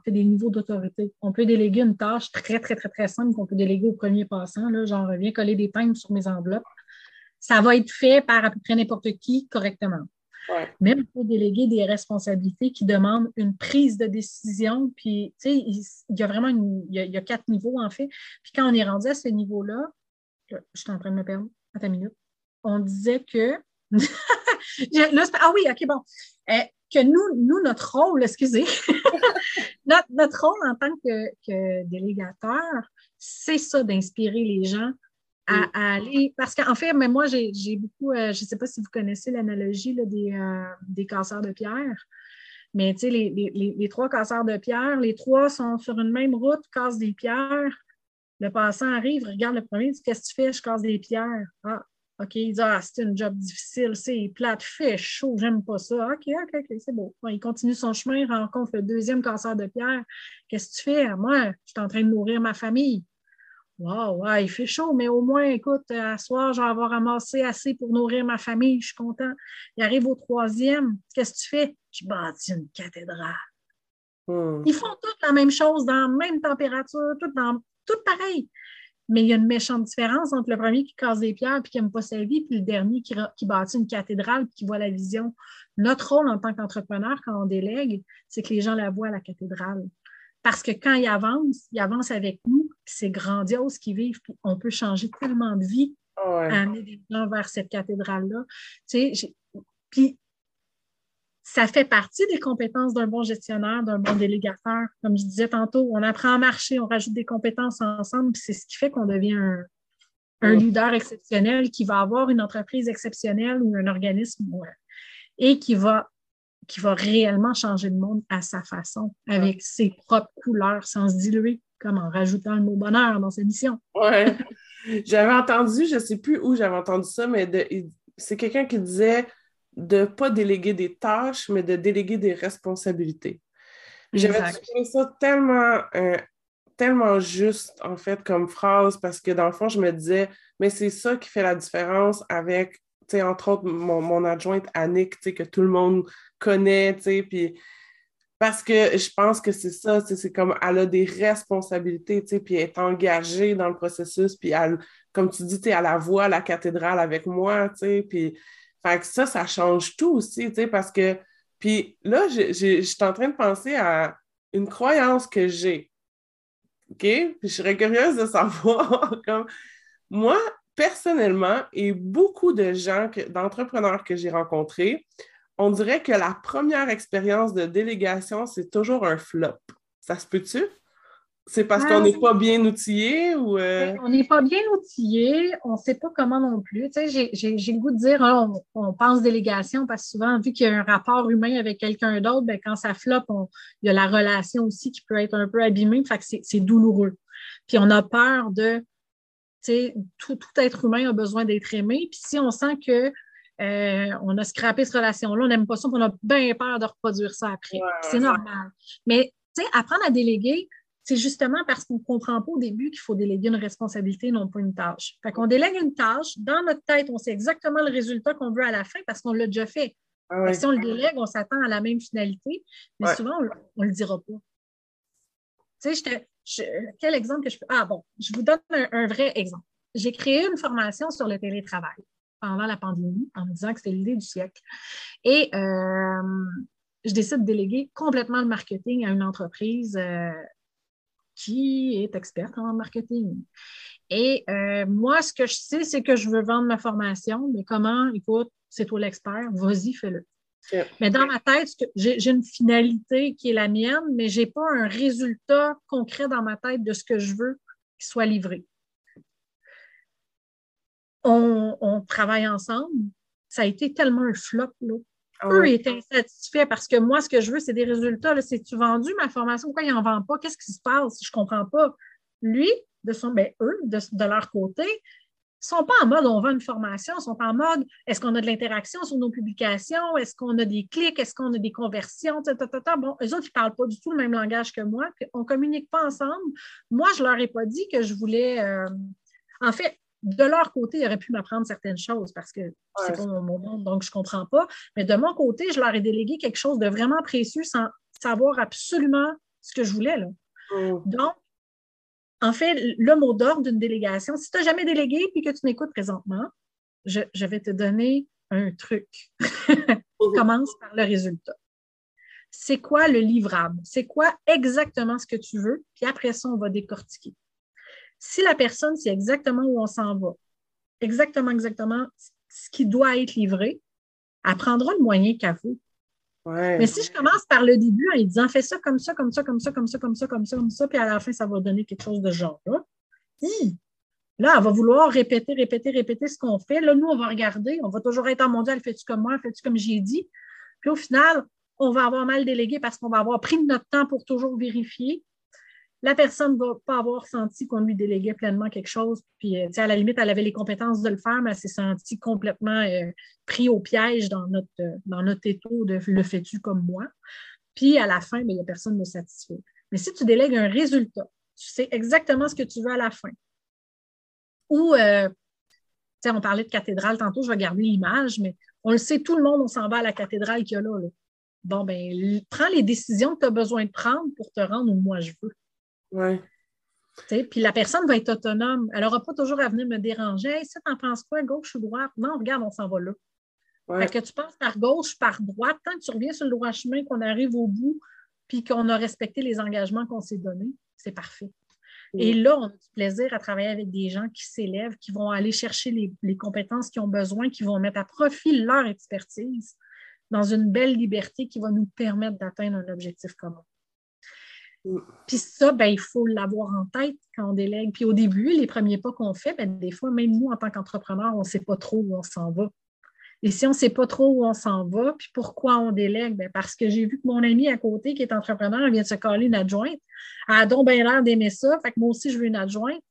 fait, des niveaux d'autorité. On peut déléguer une tâche très, très, très, très simple qu'on peut déléguer au premier passant, là, genre viens coller des peintres sur mes enveloppes ça va être fait par à peu près n'importe qui correctement. Même Même pour déléguer des responsabilités qui demandent une prise de décision, puis, tu sais, il, y a vraiment il, y a, quatre niveaux, en fait. Puis quand on est rendu à ce niveau-là, je suis en train de me perdre, à ta minute, on disait que. ah oui, OK, bon. Euh, que nous, nous, notre rôle, excusez, notre, rôle en tant que, que délégateur, c'est ça, d'inspirer les gens à, aller. Parce qu'en fait, moi, j'ai beaucoup, euh, je ne sais pas si vous connaissez l'analogie des, euh, des casseurs de pierre. Mais tu sais, les, les, trois casseurs de pierre, les trois sont sur une même route, cassent des pierres. Le passant arrive, regarde le premier, dit Qu'est-ce que tu fais? Je casse des pierres. Ah, OK. Il dit Ah, c'est un job difficile, c'est plate, fait chaud, j'aime pas ça. OK, OK, OK, c'est beau. il continue son chemin, rencontre le deuxième casseur de pierre. Qu'est-ce que tu fais? Moi, je suis en train de nourrir ma famille. Wow, il fait chaud, mais au moins, écoute, à soir, je vais assez pour nourrir ma famille, je suis content. Il arrive au troisième, qu'est-ce que tu fais? Je bâtis une cathédrale. Hmm. Ils font toutes la même chose, dans la même température, tout, dans, tout pareil. Mais il y a une méchante différence entre le premier qui casse des pierres et qui n'aime pas sa vie, puis le dernier qui, qui bâtit une cathédrale et qui voit la vision. Notre rôle en tant qu'entrepreneur, quand on délègue, c'est que les gens la voient, la cathédrale. Parce que quand ils avancent, ils avancent avec nous, c'est grandiose qu'ils vivent, puis on peut changer tellement de vie à amener des gens vers cette cathédrale-là. puis ça fait partie des compétences d'un bon gestionnaire, d'un bon délégateur. Comme je disais tantôt, on apprend à marcher, on rajoute des compétences ensemble, puis c'est ce qui fait qu'on devient un, leader exceptionnel qui va avoir une entreprise exceptionnelle ou un organisme et qui va qui va réellement changer le monde à sa façon, avec ses propres couleurs, sans se diluer, comme en rajoutant le mot bonheur dans sa mission.
Oui. J'avais entendu, je ne sais plus où j'avais entendu ça, mais c'est quelqu'un qui disait de ne pas déléguer des tâches, mais de déléguer des responsabilités. J'avais trouvé ça tellement, euh, tellement juste, en fait, comme phrase, parce que dans le fond, je me disais, mais c'est ça qui fait la différence avec entre autres, mon, adjointe Annick, que tout le monde connaît, puis parce que je pense que c'est ça, c'est comme elle a des responsabilités, puis elle est engagée dans le processus, puis elle, comme tu dis, elle la voit la cathédrale avec moi, puis ça, ça change tout aussi, parce que, puis là, je suis en train de penser à une croyance que j'ai, OK? Puis je serais curieuse de savoir, comme, moi, personnellement, et beaucoup de gens, d'entrepreneurs que j'ai rencontrés, on dirait que la première expérience de délégation, c'est toujours un flop. Ça se peut-tu? C'est parce qu'on n'est pas bien outillé ou. Euh?
On n'est pas bien outillé, on ne sait pas comment non plus. Tu sais, j'ai le goût de dire, hein, on, pense délégation parce que souvent, vu qu'il y a un rapport humain avec quelqu'un d'autre, ben, quand ça floppe, il y a la relation aussi qui peut être un peu abîmée, fait que c'est douloureux. Puis on a peur de. Tout, tout être humain a besoin d'être aimé. Puis si on sent que euh, on a scrappé cette relation-là, on n'aime pas ça, on a bien peur de reproduire ça après. c'est normal. Mais apprendre à déléguer, c'est justement parce qu'on ne comprend pas au début qu'il faut déléguer une responsabilité, non pas une tâche. Fait qu'on délègue une tâche, dans notre tête, on sait exactement le résultat qu'on veut à la fin parce qu'on l'a déjà fait. Ah si on le délègue, on s'attend à la même finalité, mais souvent, on ne le dira pas. Tu sais, quel exemple que je peux. Ah bon, je vous donne un, vrai exemple. J'ai créé une formation sur le télétravail pendant la pandémie en me disant que c'était l'idée du siècle. Et euh, je décide de déléguer complètement le marketing à une entreprise euh, qui est experte en marketing. Et euh, moi, ce que je sais, c'est que je veux vendre ma formation, mais comment, écoute, c'est toi l'expert, vas-y, fais-le. Mais dans ma tête, j'ai une finalité qui est la mienne, mais je n'ai pas un résultat concret dans ma tête de ce que je veux qui soit livré. On, on travaille ensemble. Ça a été tellement un flop. Là. Ah eux étaient insatisfaits parce que moi, ce que je veux, c'est des résultats. C'est-tu vendu ma formation? Pourquoi ils n'en vendent pas? Qu'est-ce qui se passe? Je ne comprends pas. Lui, de son, ben, eux, de, leur côté, sont pas en mode on vend une formation, ils sont en mode est-ce qu'on a de l'interaction sur nos publications, est-ce qu'on a des clics, est-ce qu'on a des conversions, Bon, eux autres, ils ne parlent pas du tout le même langage que moi, on ne communique pas ensemble. Moi, je ne leur ai pas dit que je voulais. Euh, en fait, de leur côté, ils auraient pu m'apprendre certaines choses parce que c'est pas mon monde, donc je ne comprends pas. Mais de mon côté, je leur ai délégué quelque chose de vraiment précieux sans savoir absolument ce que je voulais. Là. Mm. Donc, en fait, le mot d'ordre d'une délégation, si tu n'as jamais délégué et que tu m'écoutes présentement, je, je, vais te donner un truc. Commence par le résultat. C'est quoi le livrable? C'est quoi exactement ce que tu veux? Puis après ça, on va décortiquer. Si la personne sait exactement où on s'en va, exactement, exactement ce qui doit être livré, elle prendra le moyen qu'elle Mais si je commence par le début en disant fais ça comme ça, comme ça, comme ça, comme ça, comme ça, comme ça, comme ça, puis à la fin, ça va donner quelque chose de genre là. Là, elle va vouloir répéter, répéter, répéter ce qu'on fait. Là, nous, on va regarder, on va toujours être en mondial, fais-tu comme moi, fais-tu comme j'ai dit? Puis au final, on va avoir mal délégué parce qu'on va avoir pris notre temps pour toujours vérifier la personne ne va pas avoir senti qu'on lui déléguait pleinement quelque chose. Puis, euh, à la limite, elle avait les compétences de le faire, mais elle s'est sentie complètement euh, pris au piège dans notre, euh, dans notre étau de le fais-tu comme moi? Puis, à la fin, ben, il n'y a personne de satisfait. Mais si tu délègues un résultat, tu sais exactement ce que tu veux à la fin. Ou, on parlait de cathédrale tantôt, je vais garder l'image, mais on le sait, tout le monde, on s'en va à la cathédrale qu'il y a là. là. Bon, ben, prends les décisions que tu as besoin de prendre pour te rendre où moi je veux.
Oui.
Puis la personne va être autonome. Elle n'aura pas toujours à venir me déranger. Hey, ça, t'en penses quoi, gauche ou droite? Non, regarde, on s'en va là. Fait que tu penses par gauche, par droite, tant que tu reviens sur le droit chemin, qu'on arrive au bout, puis qu'on a respecté les engagements qu'on s'est donnés, c'est parfait. Et là, on a du plaisir à travailler avec des gens qui s'élèvent, qui vont aller chercher les, les compétences qu'ils ont besoin, qui vont mettre à profit leur expertise dans une belle liberté qui va nous permettre d'atteindre un objectif commun. Puis ça, ben, il faut l'avoir en tête quand on délègue. Puis au début, les premiers pas qu'on fait, ben, des fois, même nous, en tant qu'entrepreneurs, on ne sait pas trop où on s'en va. Et si on ne sait pas trop où on s'en va, puis pourquoi on délègue? Ben, parce que j'ai vu que mon ami à côté, qui est entrepreneur, vient de se coller une adjointe. Elle a donc bien l'air d'aimer ça. Fait que moi aussi, je veux une adjointe.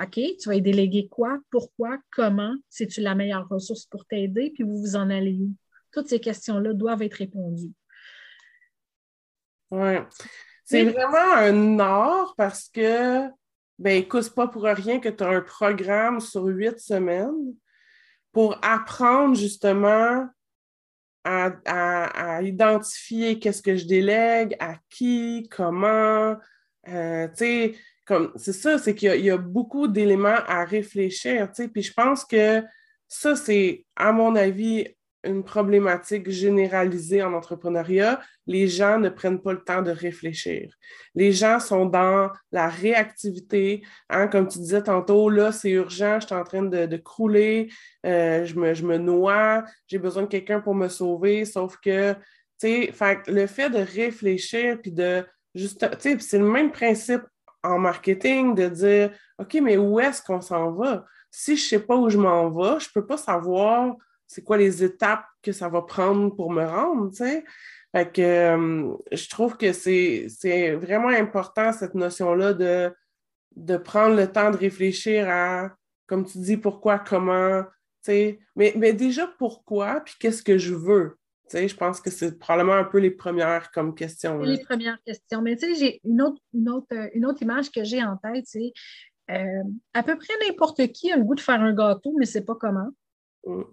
OK, tu vas y déléguer quoi? Pourquoi? Comment? C'est-tu la meilleure ressource pour t'aider? Puis vous vous en allez où? Toutes ces questions-là doivent être répondues.
Oui. C'est vraiment un art parce que, ben écoute, pas pour rien que tu as un programme sur huit semaines pour apprendre justement à, identifier qu'est-ce que je délègue, à qui, comment. Euh, tu sais, comme c'est ça, c'est qu'il y, a beaucoup d'éléments à réfléchir, tu sais, puis je pense que ça, c'est, à mon avis, une problématique généralisée en entrepreneuriat, les gens ne prennent pas le temps de réfléchir. Les gens sont dans la réactivité. Hein, comme tu disais tantôt, là, c'est urgent, je suis en train de, crouler, euh, je, me, je me noie, j'ai besoin de quelqu'un pour me sauver, sauf que, tu sais, le fait de réfléchir puis de juste, c'est le même principe en marketing de dire, OK, mais où est-ce qu'on s'en va? Si je ne sais pas où je m'en vais, je ne peux pas savoir c'est quoi les étapes que ça va prendre pour me rendre, tu sais? Fait que euh, je trouve que c'est vraiment important, cette notion-là de, de prendre le temps de réfléchir à, comme tu dis, pourquoi, comment, tu sais? Mais, mais déjà, pourquoi, puis qu'est-ce que je veux? Tu sais, je pense que c'est probablement un peu les premières comme questions.
Les premières questions. Mais tu sais, j'ai une autre, une, autre, une autre image que j'ai en tête, c'est euh, à peu près n'importe qui a le goût de faire un gâteau, mais ne sait pas comment. Mm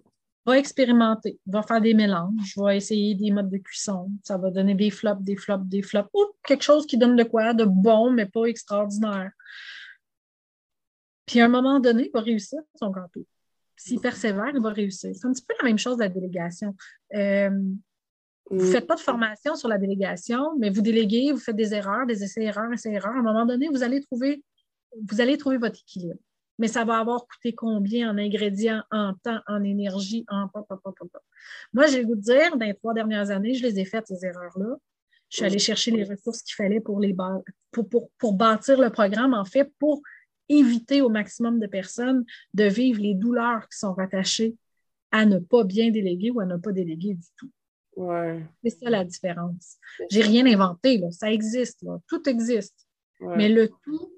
va expérimenter, va faire des mélanges, va essayer des modes de cuisson. Ça va donner des flops, des flops, des flops, ou quelque chose qui donne de quoi, de bon, mais pas extraordinaire. Puis à un moment donné, il va réussir son gâteau. S'il persévère, il va réussir. C'est un petit peu la même chose de la délégation. Euh, vous ne faites pas de formation sur la délégation, mais vous déléguez, vous faites des erreurs, des essais-erreurs, essais-erreurs. À un moment donné, vous allez trouver, vous allez trouver votre équilibre mais ça va avoir coûté combien en ingrédients, en temps, en énergie, en... Moi, j'ai le goût de dire, dans les trois dernières années, je les ai faites, ces erreurs-là. Je suis allée chercher les ressources qu'il fallait pour, les pour, pour, bâtir le programme, en fait, pour éviter au maximum de personnes de vivre les douleurs qui sont rattachées à ne pas bien déléguer ou à ne pas déléguer du tout.
Ouais.
C'est ça la différence. J'ai rien inventé, là. ça existe, là. tout existe. Mais le tout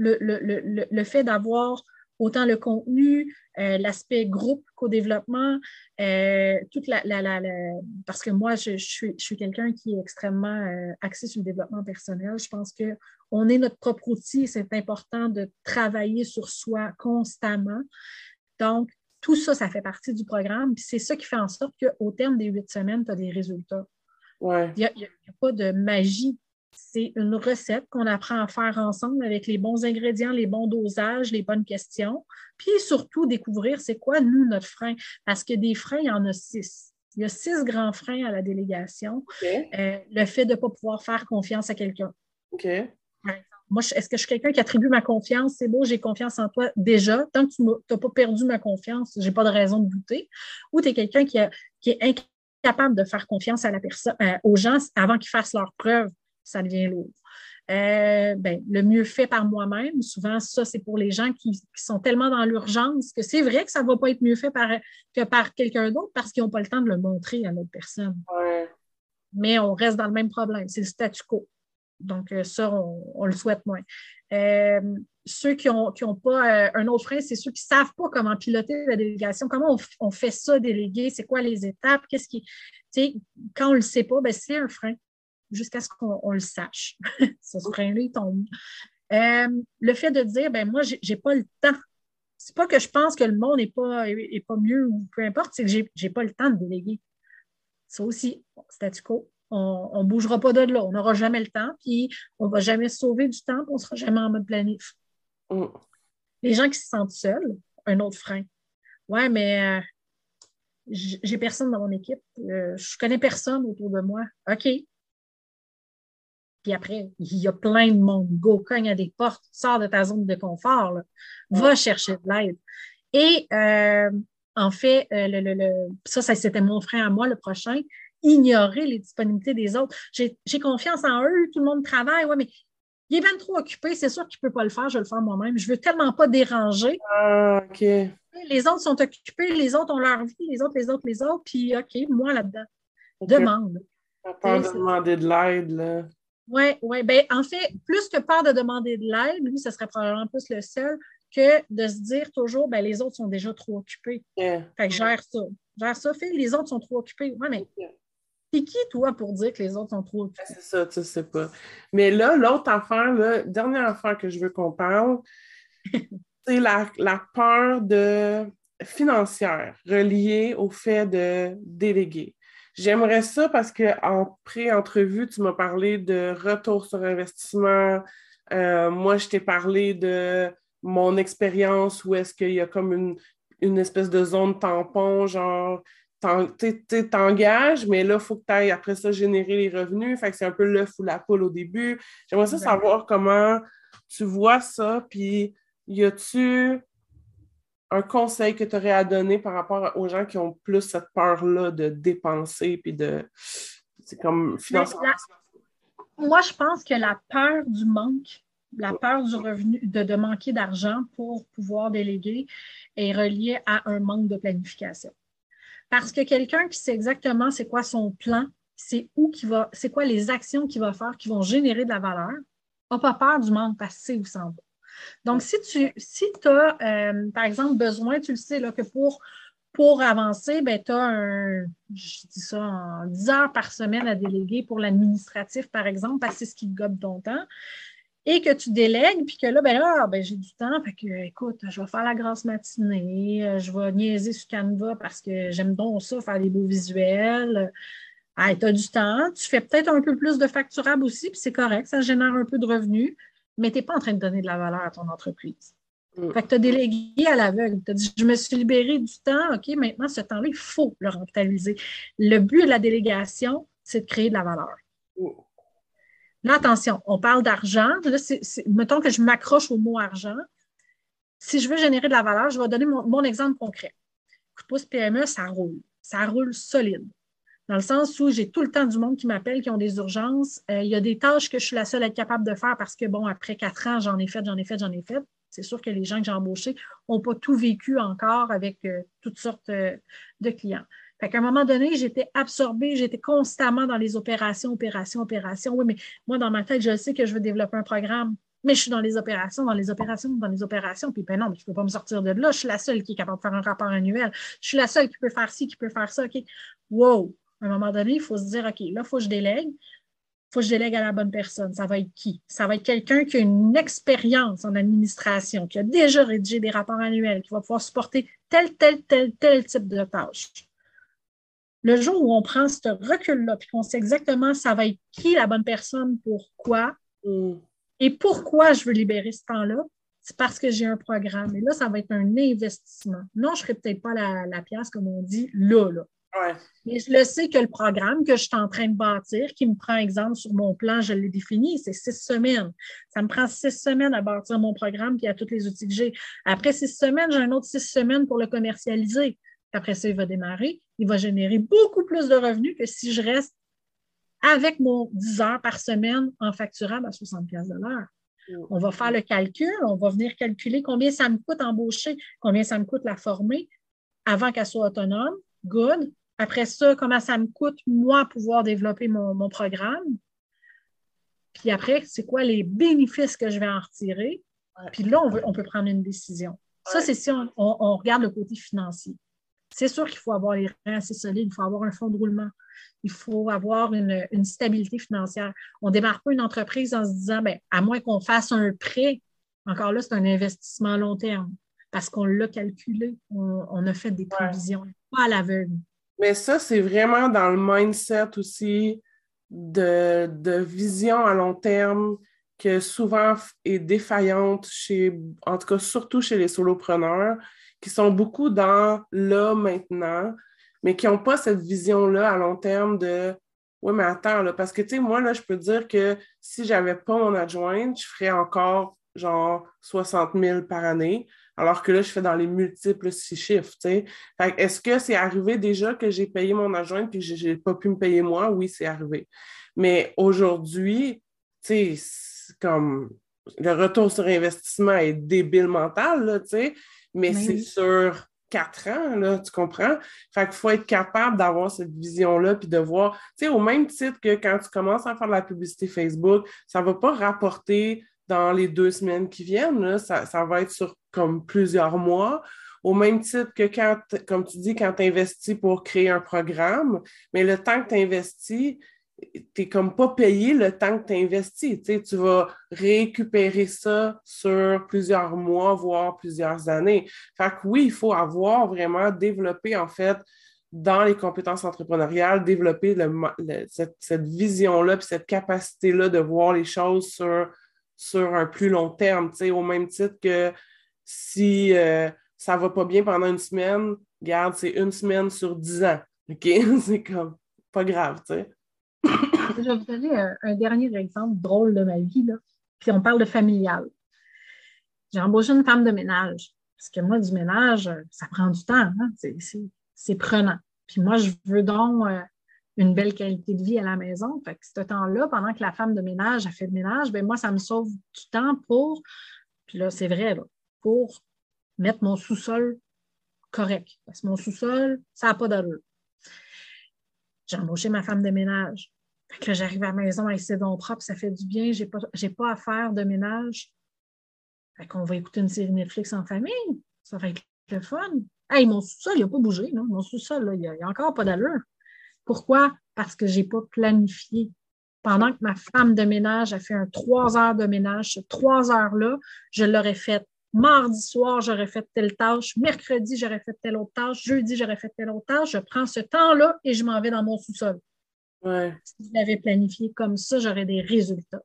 le, fait d'avoir autant le contenu, euh, l'aspect groupe co-développement, euh, toute la, parce que moi, je, suis, quelqu'un qui est extrêmement euh, axé sur le développement personnel. Je pense qu'on est notre propre outil et c'est important de travailler sur soi constamment. Donc, tout ça, ça fait partie du programme. c'est ça qui fait en sorte qu'au terme des huit semaines, tu as des résultats.
Il
n'y a, pas de magie c'est une recette qu'on apprend à faire ensemble avec les bons ingrédients, les bons dosages, les bonnes questions, puis surtout découvrir c'est quoi, nous, notre frein. Parce que des freins, il y en a six. Il y a six grands freins à la délégation. Euh, le fait de ne pas pouvoir faire confiance à quelqu'un. Moi, est-ce que je suis quelqu'un qui attribue ma confiance? C'est beau, j'ai confiance en toi déjà. Tant que tu n'as pas perdu ma confiance, je n'ai pas de raison de douter. Ou tu es quelqu'un qui, est incapable de faire confiance à la personne, euh, aux gens avant qu'ils fassent leurs preuves ça devient lourd. Euh, ben, le mieux fait par moi-même, souvent, ça, c'est pour les gens qui, sont tellement dans l'urgence que c'est vrai que ça ne va pas être mieux fait par, que par quelqu'un d'autre parce qu'ils n'ont pas le temps de le montrer à l'autre personne. Mais on reste dans le même problème, c'est le statu quo. Donc, euh, ça, on, le souhaite moins. Euh, ceux qui n'ont ont pas un autre frein, c'est ceux qui ne savent pas comment piloter la délégation, comment on, fait ça, déléguer, c'est quoi les étapes, qu'est-ce qui. Quand on ne le sait pas, ben, c'est un frein jusqu'à ce qu'on le sache. Ce frein-là, il tombe. Euh, le fait de dire, ben moi, je n'ai pas le temps. C'est pas que je pense que le monde n'est pas, est, pas mieux ou peu importe, c'est que je n'ai pas le temps de déléguer. Ça aussi, statu quo. On ne bougera pas de là. On n'aura jamais le temps, puis on ne va jamais sauver du temps, puis on ne sera jamais en mode planif. Mm. Les gens qui se sentent seuls, un autre frein. Ouais, mais euh, j'ai personne dans mon équipe. Euh, je connais personne autour de moi. OK, puis après, il y a plein de monde. Go, cogne à des portes, sors de ta zone de confort, va chercher de l'aide. Et euh, en fait, euh, le, ça, ça c'était mon frère à moi, le prochain, ignorer les disponibilités des autres. J'ai confiance en eux, tout le monde travaille, ouais, mais il est bien trop occupé, c'est sûr qu'il ne peut pas le faire, je vais le faire moi-même. Je ne veux tellement pas déranger.
Ah, OK.
Les autres sont occupés, les autres ont leur vie, les autres, les autres, les autres, puis OK, moi là-dedans. Demande.
Pas de demander de l'aide, là.
Oui, oui. Ben, en fait, plus que peur de demander de l'aide, lui, ce serait probablement plus le seul que de se dire toujours, ben, les autres sont déjà trop occupés. Fait que gère ça. Gère ça, fait, les autres sont trop occupés. Oui, mais t'es qui, toi, pour dire que les autres sont trop occupés?
C'est ça, tu sais pas. Mais là, l'autre affaire, la dernière affaire que je veux qu'on parle, c'est la, la peur de financière reliée au fait de déléguer. J'aimerais ça parce qu'en pré-entrevue, tu m'as parlé de retour sur investissement. Euh, moi, je t'ai parlé de mon expérience où est-ce qu'il y a comme une, espèce de zone tampon, genre, tu t'engages, mais là, il faut que tu ailles après ça générer les revenus. Fait que c'est un peu l'œuf ou la poule au début. J'aimerais ça savoir comment tu vois ça, puis y a-tu un conseil que tu aurais à donner par rapport aux gens qui ont plus cette peur-là de dépenser puis de. C'est comme financièrement.
Moi, je pense que la peur du manque, la peur du revenu, de, de manquer d'argent pour pouvoir déléguer est reliée à un manque de planification. Parce que quelqu'un qui sait exactement c'est quoi son plan, c'est où qui va, c'est quoi les actions qu'il va faire qui vont générer de la valeur, n'a pas peur du manque parce que où ça va. Donc, si tu si as, euh, par exemple, besoin, tu le sais, là, que pour, pour avancer, ben, tu as un, je dis ça, en 10 heures par semaine à déléguer pour l'administratif, par exemple, parce que c'est ce qui te gobe ton temps et que tu délègues, puis que là, ben là, ben, j'ai du temps, fait que, écoute, je vais faire la grasse matinée, euh, je vais niaiser sur Canva parce que j'aime donc ça, faire des beaux visuels. Ah, tu as du temps, tu fais peut-être un peu plus de facturable aussi, puis c'est correct, ça génère un peu de revenus, mais tu n'es pas en train de donner de la valeur à ton entreprise. Mm. Fait que tu as délégué à l'aveugle. Tu as dit, je me suis libéré du temps, OK, maintenant, ce temps-là, il faut le rentabiliser. Le but de la délégation, c'est de créer de la valeur. Mm. Là, attention, on parle d'argent. Mettons que je m'accroche au mot argent. Si je veux générer de la valeur, je vais donner mon, exemple concret. Coup de pouce PME, ça roule. Ça roule solide. Dans le sens où j'ai tout le temps du monde qui m'appelle, qui ont des urgences. Euh, il y a des tâches que je suis la seule à être capable de faire parce que, bon, après quatre ans, j'en ai fait, j'en ai fait, j'en ai fait. C'est sûr que les gens que j'ai embauchés n'ont pas tout vécu encore avec euh, toutes sortes euh, de clients. Fait qu'à un moment donné, j'étais absorbée, j'étais constamment dans les opérations, opérations, opérations. Oui, mais moi, dans ma tête, je sais que je veux développer un programme, mais je suis dans les opérations, dans les opérations, dans les opérations. Puis, ben non, mais je ne peux pas me sortir de là. Je suis la seule qui est capable de faire un rapport annuel. Je suis la seule qui peut faire ci, qui peut faire ça. OK. Wow! À un moment donné, il faut se dire, OK, là, il faut que je délègue. Il faut que je délègue à la bonne personne. Ça va être qui? Ça va être quelqu'un qui a une expérience en administration, qui a déjà rédigé des rapports annuels, qui va pouvoir supporter tel, tel, tel, tel type de tâches le jour où on prend ce recul-là, puis qu'on sait exactement ça va être qui la bonne personne, pourquoi, mm. et pourquoi je veux libérer ce temps-là, c'est parce que j'ai un programme. Et là, ça va être un investissement. Non, je ne serai peut-être pas la, pièce, comme on dit, là, là. Mais je le sais que le programme que je suis en train de bâtir, qui me prend exemple sur mon plan, je l'ai défini, c'est six semaines. Ça me prend six semaines à bâtir mon programme puis à tous les outils que j'ai. Après six semaines, j'ai un autre six semaines pour le commercialiser. Après ça, il va démarrer. Il va générer beaucoup plus de revenus que si je reste avec mon 10 heures par semaine en facturable à 60 de l'heure. On va faire le calcul, on va venir calculer combien ça me coûte embaucher, combien ça me coûte la former avant qu'elle soit autonome. Good. Après ça, comment ça me coûte, moi, pouvoir développer mon, programme? Puis après, c'est quoi les bénéfices que je vais en retirer? Puis là, on, peut prendre une décision. Ça, c'est si on, regarde le côté financier. C'est sûr qu'il faut avoir les reins assez solides, il faut avoir un fonds de roulement, il faut avoir une, stabilité financière. On ne démarre pas une entreprise en se disant, bien, à moins qu'on fasse un prêt, encore là, c'est un investissement à long terme parce qu'on l'a calculé, on, a fait des prévisions, pas à l'aveugle.
Mais ça, c'est vraiment dans le mindset aussi de, de, vision à long terme que souvent est défaillante chez, en tout cas surtout chez les solopreneurs qui sont beaucoup dans là, maintenant, mais qui n'ont pas cette vision-là à long terme de Oui, mais attends, là, parce que, tu sais, moi, là, je peux dire que si je n'avais pas mon adjointe, je ferais encore genre 60 000 par année, alors que là, je fais dans les multiples six chiffres, tu sais. Est-ce que c'est arrivé déjà que j'ai payé mon adjointe puis que je n'ai pas pu me payer moi? Oui, c'est arrivé. Mais aujourd'hui, tu sais, comme le retour sur investissement est débile mental, là, tu sais mais c'est sur quatre ans, là, tu comprends? Fait qu'il faut être capable d'avoir cette vision-là, puis de voir, tu sais, au même titre que quand tu commences à faire de la publicité Facebook, ça ne va pas rapporter dans les deux semaines qui viennent, ça, ça, va être sur comme plusieurs mois. Au même titre que quand, comme tu dis, quand tu investis pour créer un programme, mais le temps que tu investis, tu n'es comme pas payé le temps que tu investi. Tu vas récupérer ça sur plusieurs mois, voire plusieurs années. Fait que oui, il faut avoir vraiment développé, en fait, dans les compétences entrepreneuriales, développer cette, vision-là, puis cette capacité-là de voir les choses sur, sur un plus long terme. Au même titre que si euh, ça ne va pas bien pendant une semaine, garde, c'est une semaine sur dix ans. C'est comme pas grave, tu sais.
Je vais vous donner un, dernier exemple drôle de ma vie. Là. Puis on parle de familial. J'ai embauché une femme de ménage. Parce que moi, du ménage, ça prend du temps. Hein. C'est prenant. Puis moi, je veux donc euh, une belle qualité de vie à la maison. Fait ce temps-là, pendant que la femme de ménage a fait le ménage, ben moi, ça me sauve du temps pour, puis là, c'est vrai, pour mettre mon sous-sol correct. Parce que mon sous-sol, ça n'a pas d'allure. J'ai embauché ma femme de ménage. Fait que j'arrive à la maison avec ses dons propres, ça fait du bien, j'ai pas, pas à faire de ménage. Fait qu'on va écouter une série Netflix en famille. Ça va être le fun. Hey, mon sous-sol, il n'a pas bougé, non? Mon sous-sol, il n'y a, encore pas d'allure. Pourquoi? Parce que je n'ai pas planifié. Pendant que ma femme de ménage a fait un trois heures de ménage, ces trois heures-là, je l'aurais fait mardi soir, j'aurais fait telle tâche, mercredi, j'aurais fait telle autre tâche, jeudi, j'aurais fait telle autre tâche. Je prends ce temps-là et je m'en vais dans mon sous-sol. Si je l'avais planifié comme ça, j'aurais des résultats.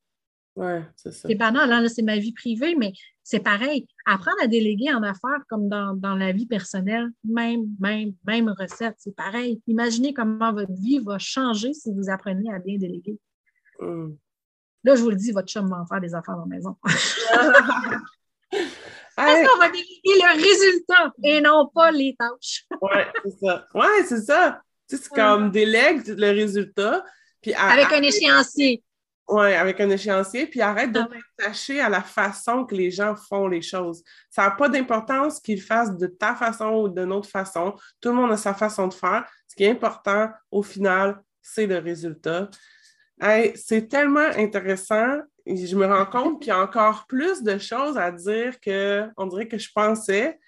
Ouais, c'est ça.
C'est banal, hein, là, c'est ma vie privée, mais c'est pareil. Apprendre à déléguer en affaires comme dans, la vie personnelle, même, même, même recette, c'est pareil. Imaginez comment votre vie va changer si vous apprenez à bien déléguer. Hmm. Là, je vous le dis, votre chum va en faire des affaires dans la maison. Parce qu'on va déléguer le résultat et non pas les tâches.
oui, c'est ça. Oui, c'est ça. Tu sais, c'est comme délègue le résultat. Puis
Avec un échéancier.
Oui, avec un échéancier, puis arrête de t'attacher à la façon que les gens font les choses. Ça n'a pas d'importance qu'ils fassent de ta façon ou de notre façon. Tout le monde a sa façon de faire. Ce qui est important, au final, c'est le résultat. c'est tellement intéressant. Je me rends compte qu'il y a encore plus de choses à dire qu'on dirait que je pensais.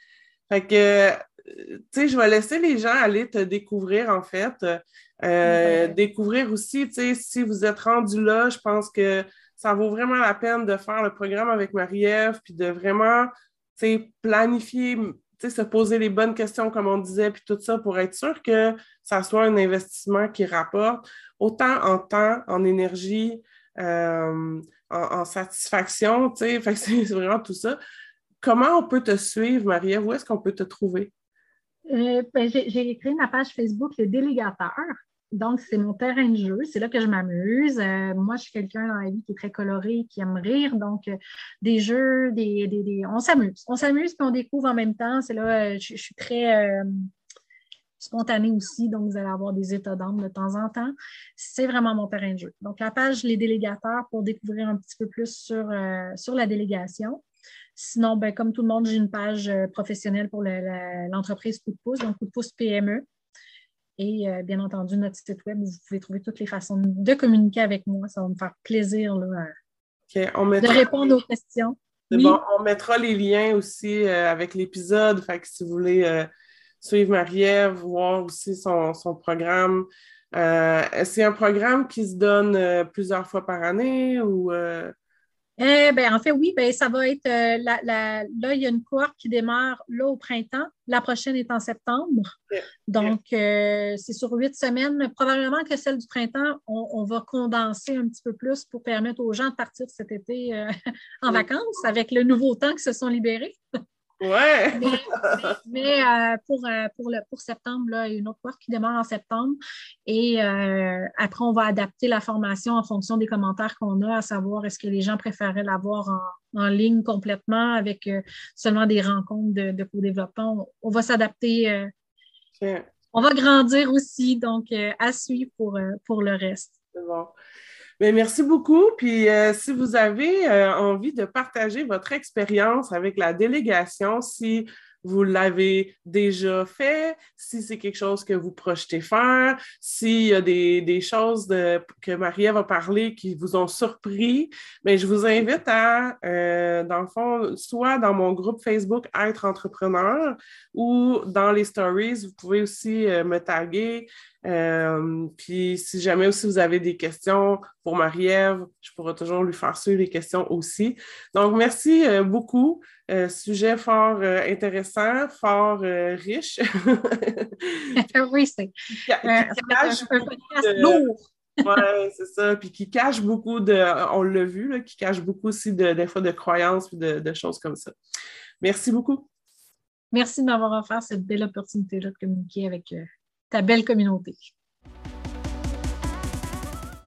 Fait que, tu sais, je vais laisser les gens aller te découvrir, en fait. Euh, découvrir aussi, tu sais, si vous êtes rendu là, je pense que ça vaut vraiment la peine de faire le programme avec Marie-Ève, puis de vraiment, tu sais, planifier, tu sais, se poser les bonnes questions, comme on disait, puis tout ça, pour être sûr que ça soit un investissement qui rapporte autant en temps, en énergie, euh, en, satisfaction, tu sais, c'est vraiment tout ça. Comment on peut te suivre, Marie-Ève? Où est-ce qu'on peut te trouver?
Euh, ben, j'ai créé ma page Facebook, Le Délégateur. Donc, c'est mon terrain de jeu. C'est là que je m'amuse. Euh, moi, je suis quelqu'un dans la vie qui est très coloré, qui aime rire. Donc, euh, des jeux, des, on s'amuse. On s'amuse puis on découvre en même temps. C'est là, je, je, suis très spontanée aussi. Donc, vous allez avoir des états d'âme de temps en temps. C'est vraiment mon terrain de jeu. Donc, la page Les délégateurs pour découvrir un petit peu plus sur, sur la délégation. Sinon, ben, comme tout le monde, j'ai une page euh, professionnelle pour l'entreprise Coup de pouce, donc Coup de pouce PME. Et euh, bien entendu, notre site web où vous pouvez trouver toutes les façons de communiquer avec moi. Ça va me faire plaisir de répondre aux questions.
bon, on mettra les liens aussi euh, avec l'épisode. Fait que si vous voulez suivre Marie-Ève, voir aussi son, son programme. C'est un programme qui se donne plusieurs fois par année ou
eh ben, en fait, oui, ben, ça va être euh, là, il y a une cohorte qui démarre là au printemps. La prochaine est en septembre. Donc, euh, c'est sur huit semaines. Probablement que celle du printemps, on, va condenser un petit peu plus pour permettre aux gens de partir cet été euh, en vacances avec le nouveau temps qui se sont libérés.
Ouais!
mais, euh, pour, euh, pour, le, pour septembre, là, il y a une autre cohorte qui démarre en septembre. Et euh, après, on va adapter la formation en fonction des commentaires qu'on a, à savoir est-ce que les gens préféraient l'avoir en, en, ligne complètement avec seulement des rencontres de, de co-développement. On, va s'adapter. On va grandir aussi, donc à suivre pour, pour le reste.
C'est bon. Mais merci beaucoup. Puis euh, si vous avez euh, envie de partager votre expérience avec la délégation, si vous l'avez déjà fait, si c'est quelque chose que vous projetez faire, s'il y a des, choses que Marie va parler qui vous ont surpris, mais je vous invite à, euh, dans le fond, soit dans mon groupe Facebook Être entrepreneur ou dans les stories, vous pouvez aussi me taguer. Euh, puis si jamais aussi vous avez des questions pour Marie-Ève, je pourrai toujours lui faire suivre les questions aussi. Donc, merci euh, beaucoup. Euh, sujet fort intéressant, fort riche.
oui, c'est
lourd. Oui, c'est ça. Puis qui cache beaucoup de, on l'a vu, là, qui cache beaucoup aussi de, des fois de croyances et de, de choses comme ça. Merci beaucoup.
Merci de m'avoir offert cette belle opportunité-là de communiquer avec ta belle communauté.